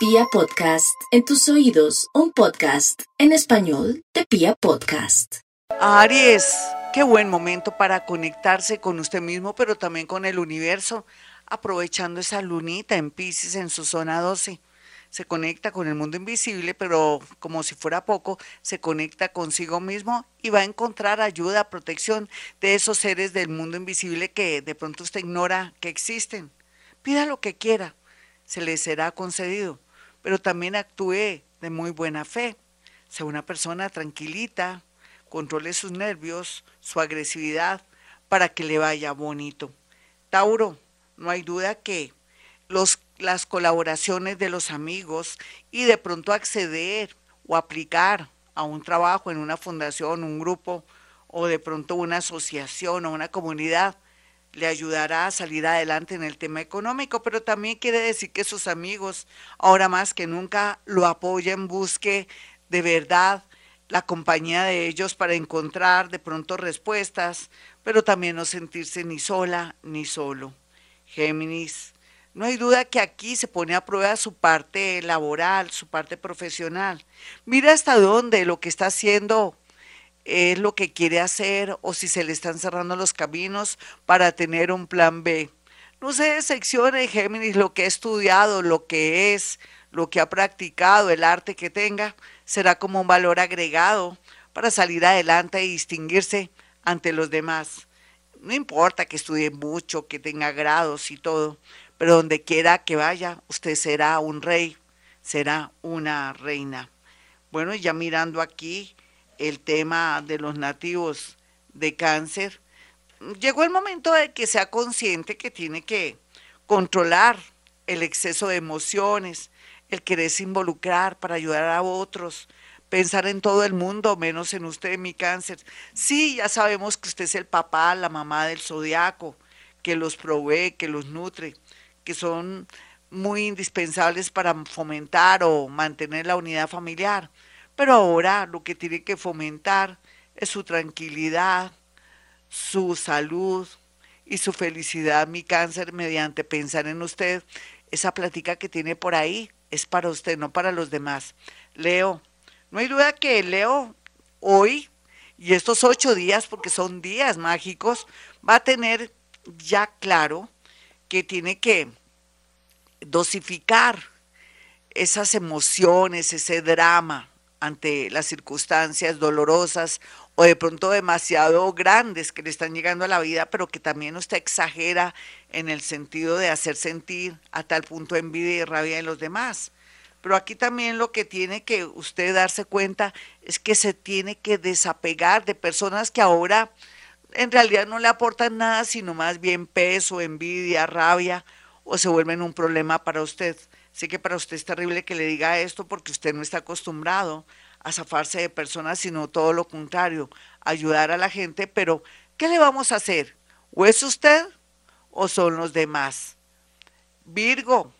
Pia Podcast, en tus oídos, un podcast en español de Pia Podcast. Aries, qué buen momento para conectarse con usted mismo, pero también con el universo, aprovechando esa lunita en Pisces en su zona 12 se conecta con el mundo invisible, pero como si fuera poco, se conecta consigo mismo y va a encontrar ayuda, protección de esos seres del mundo invisible que de pronto usted ignora que existen. Pida lo que quiera, se le será concedido pero también actúe de muy buena fe. Sea una persona tranquilita, controle sus nervios, su agresividad, para que le vaya bonito. Tauro, no hay duda que los, las colaboraciones de los amigos y de pronto acceder o aplicar a un trabajo en una fundación, un grupo o de pronto una asociación o una comunidad le ayudará a salir adelante en el tema económico, pero también quiere decir que sus amigos, ahora más que nunca, lo apoyen, busque de verdad la compañía de ellos para encontrar de pronto respuestas, pero también no sentirse ni sola ni solo. Géminis, no hay duda que aquí se pone a prueba su parte laboral, su parte profesional. Mira hasta dónde lo que está haciendo es lo que quiere hacer o si se le están cerrando los caminos para tener un plan B. No se decepcione, Géminis, lo que ha estudiado, lo que es, lo que ha practicado, el arte que tenga, será como un valor agregado para salir adelante y distinguirse ante los demás. No importa que estudie mucho, que tenga grados y todo, pero donde quiera que vaya, usted será un rey, será una reina. Bueno, ya mirando aquí, el tema de los nativos de cáncer, llegó el momento de que sea consciente que tiene que controlar el exceso de emociones, el quererse involucrar para ayudar a otros, pensar en todo el mundo, menos en usted, mi cáncer. Sí, ya sabemos que usted es el papá, la mamá del zodiaco, que los provee, que los nutre, que son muy indispensables para fomentar o mantener la unidad familiar. Pero ahora lo que tiene que fomentar es su tranquilidad, su salud y su felicidad, mi cáncer, mediante pensar en usted. Esa plática que tiene por ahí es para usted, no para los demás. Leo, no hay duda que Leo hoy y estos ocho días, porque son días mágicos, va a tener ya claro que tiene que dosificar esas emociones, ese drama, ante las circunstancias dolorosas o de pronto demasiado grandes que le están llegando a la vida, pero que también usted exagera en el sentido de hacer sentir a tal punto envidia y rabia en los demás. Pero aquí también lo que tiene que usted darse cuenta es que se tiene que desapegar de personas que ahora en realidad no le aportan nada, sino más bien peso, envidia, rabia, o se vuelven un problema para usted. Sé que para usted es terrible que le diga esto porque usted no está acostumbrado a zafarse de personas, sino todo lo contrario, ayudar a la gente, pero ¿qué le vamos a hacer? ¿O es usted o son los demás? Virgo,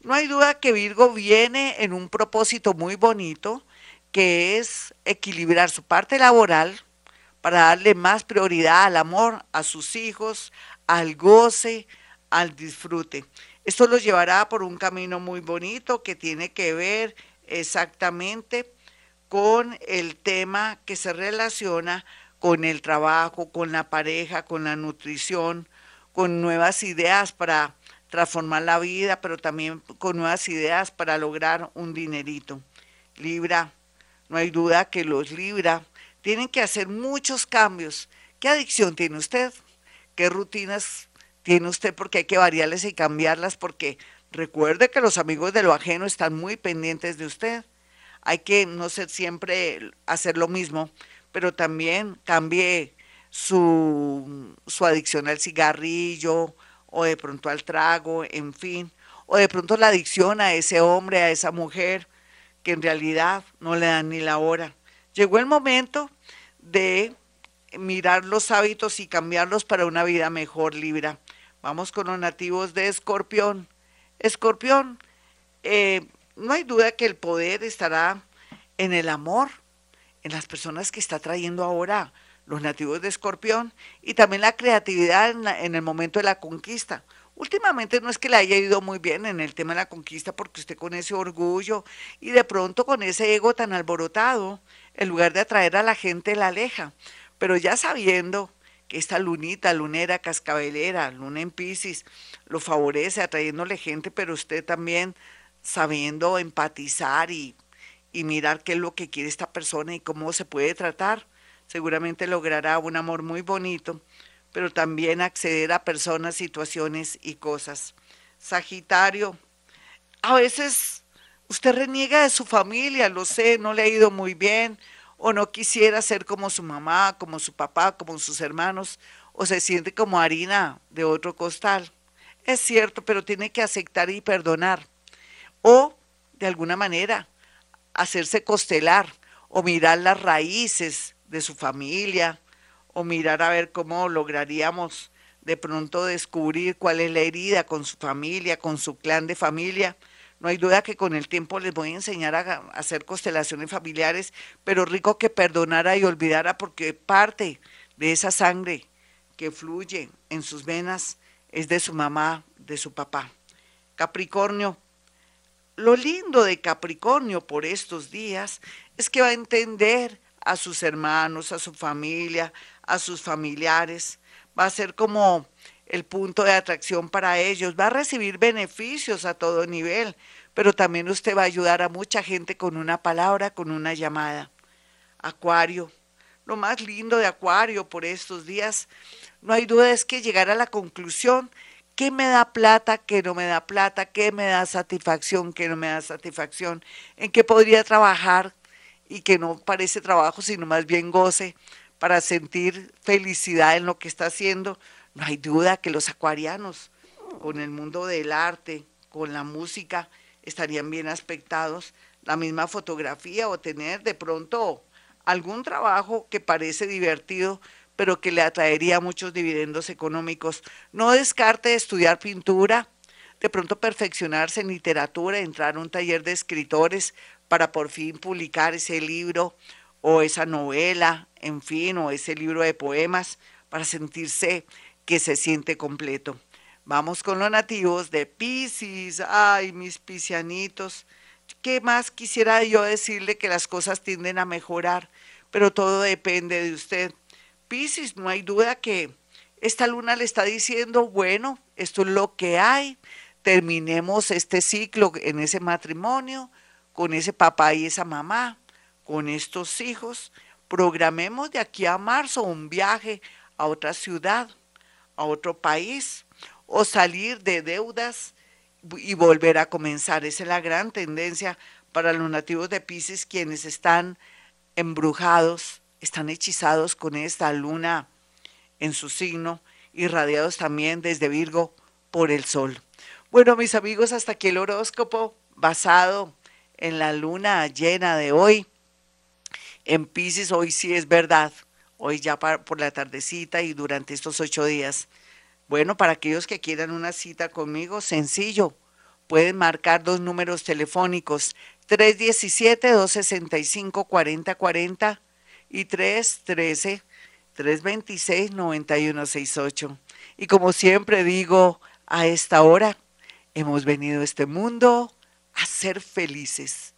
no hay duda que Virgo viene en un propósito muy bonito, que es equilibrar su parte laboral para darle más prioridad al amor, a sus hijos, al goce, al disfrute. Esto los llevará por un camino muy bonito que tiene que ver exactamente con el tema que se relaciona con el trabajo, con la pareja, con la nutrición, con nuevas ideas para transformar la vida, pero también con nuevas ideas para lograr un dinerito. Libra, no hay duda que los Libra tienen que hacer muchos cambios. ¿Qué adicción tiene usted? ¿Qué rutinas tiene usted porque hay que variarlas y cambiarlas porque recuerde que los amigos de lo ajeno están muy pendientes de usted. Hay que no ser siempre hacer lo mismo, pero también cambie su, su adicción al cigarrillo o de pronto al trago, en fin, o de pronto la adicción a ese hombre, a esa mujer que en realidad no le dan ni la hora. Llegó el momento de mirar los hábitos y cambiarlos para una vida mejor, Libra. Vamos con los nativos de Escorpión. Escorpión, eh, no hay duda que el poder estará en el amor, en las personas que está trayendo ahora los nativos de Escorpión y también la creatividad en, en el momento de la conquista. Últimamente no es que le haya ido muy bien en el tema de la conquista porque usted con ese orgullo y de pronto con ese ego tan alborotado, en lugar de atraer a la gente la aleja. Pero ya sabiendo esta lunita, lunera, cascabelera, luna en Pisces, lo favorece atrayéndole gente, pero usted también sabiendo empatizar y, y mirar qué es lo que quiere esta persona y cómo se puede tratar, seguramente logrará un amor muy bonito pero también acceder a personas, situaciones y cosas. Sagitario, a veces usted reniega de su familia, lo sé, no le ha ido muy bien, o no quisiera ser como su mamá, como su papá, como sus hermanos, o se siente como harina de otro costal. Es cierto, pero tiene que aceptar y perdonar. O, de alguna manera, hacerse costelar o mirar las raíces de su familia, o mirar a ver cómo lograríamos de pronto descubrir cuál es la herida con su familia, con su clan de familia. No hay duda que con el tiempo les voy a enseñar a, hacer constelaciones familiares, pero rico que perdonara y olvidara porque parte de esa sangre que fluye en sus venas es de su mamá, de su papá. Capricornio, lo lindo de Capricornio por estos días es que va a entender a sus hermanos, a su familia, a sus familiares, va a ser como el punto de atracción para ellos, va a recibir beneficios a todo nivel, pero también usted va a ayudar a mucha gente con una palabra, con una llamada. Acuario, lo más lindo de Acuario por estos días, no hay duda es que llegar a la conclusión qué me da plata, qué no me da plata, qué me da satisfacción, qué no me da satisfacción, en qué podría trabajar y que no parece trabajo, sino más bien goce para sentir felicidad en lo que está haciendo. No hay duda que los acuarianos, con el mundo del arte, con la música, estarían bien aspectados. La misma fotografía o tener de pronto algún trabajo que parece divertido, pero que le atraería muchos dividendos económicos. No descarte estudiar pintura, de pronto perfeccionarse en literatura, entrar a un taller de escritores para por fin publicar ese libro o esa novela, en fin, o ese libro de poemas, para sentirse que se siente completo. Vamos con los nativos de Pisces. Ay, mis piscianitos. ¿Qué más quisiera yo decirle que las cosas tienden a mejorar? Pero todo depende de usted. Pisces, no hay duda que esta luna le está diciendo, bueno, esto es lo que hay. Terminemos este ciclo en ese matrimonio, con ese papá y esa mamá con estos hijos, programemos de aquí a marzo un viaje a otra ciudad, a otro país, o salir de deudas y volver a comenzar. Esa es la gran tendencia para los nativos de Pisces, quienes están embrujados, están hechizados con esta luna en su signo, irradiados también desde Virgo por el sol. Bueno, mis amigos, hasta aquí el horóscopo basado en la luna llena de hoy en Pisces hoy sí es verdad, hoy ya por la tardecita y durante estos ocho días. Bueno, para aquellos que quieran una cita conmigo, sencillo, pueden marcar dos números telefónicos, 317-265-4040 y 313-326-9168. Y como siempre digo, a esta hora hemos venido a este mundo a ser felices